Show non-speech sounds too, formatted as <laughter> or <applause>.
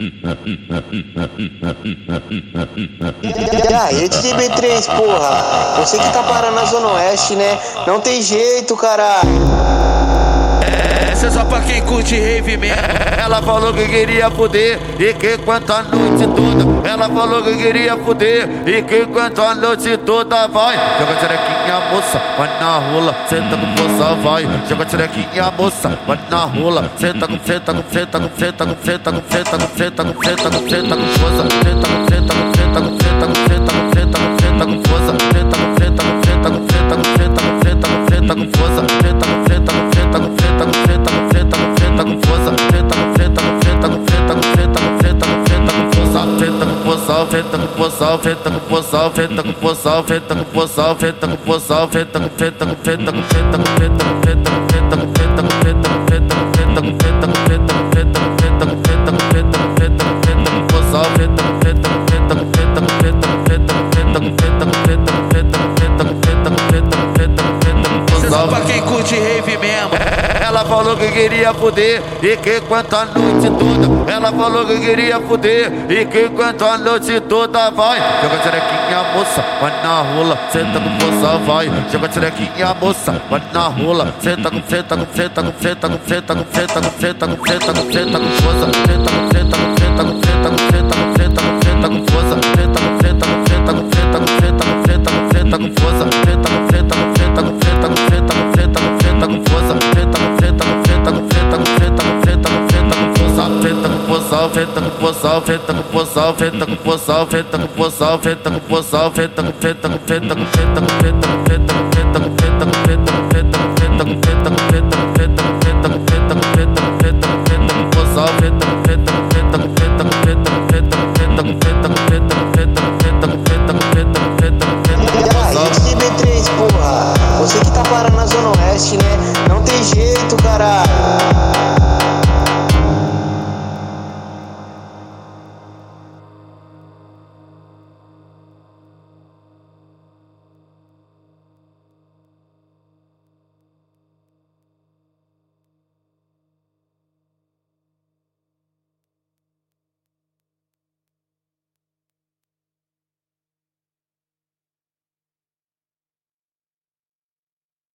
E aí, DJ B3, porra? Você que tá parando na Zona Oeste, né? Não tem jeito, caralho. É só pra quem curte rave mesmo. Ela falou que queria fuder e que quanto a noite toda. Ela falou que queria fuder e que quanto a noite toda vai. Joga tirequinha, moça, vai na rola, senta com força, vai. Joga tirequinha, moça, vai na rola, senta com senta com senta com senta com senta com senta com senta com senta com senta com força, senta com senta com senta com senta com senta com fe tak posal fe tak posal fe tak posal fe tak posal fe tak posal fe tak fe tak fe tak fe tak fe tak mesmo. <laughs> Ela falou que queria fuder e que quanto a noite toda. Ela falou que queria fuder e que quanto a noite toda vai. Joga tirequinha, moça, vai na rola, senta com força, vai. Joga tirequinha, moça, vai na rola, senta com senta com senta com senta com senta com senta com senta com senta com senta com força, senta com com força, senta com força, senta com força, senta com força, senta com força, senta com força, senta com senta com senta com senta com senta com senta com senta com senta com senta com senta com senta com senta com senta com senta com senta com senta com senta com senta com senta com força, senta com senta com senta com senta com senta com senta com senta com senta com senta com senta com senta com senta com senta com senta com senta com E aí, DJ B3, porra? Você que tá parando na Zona Oeste, né? Não tem jeito, caralho.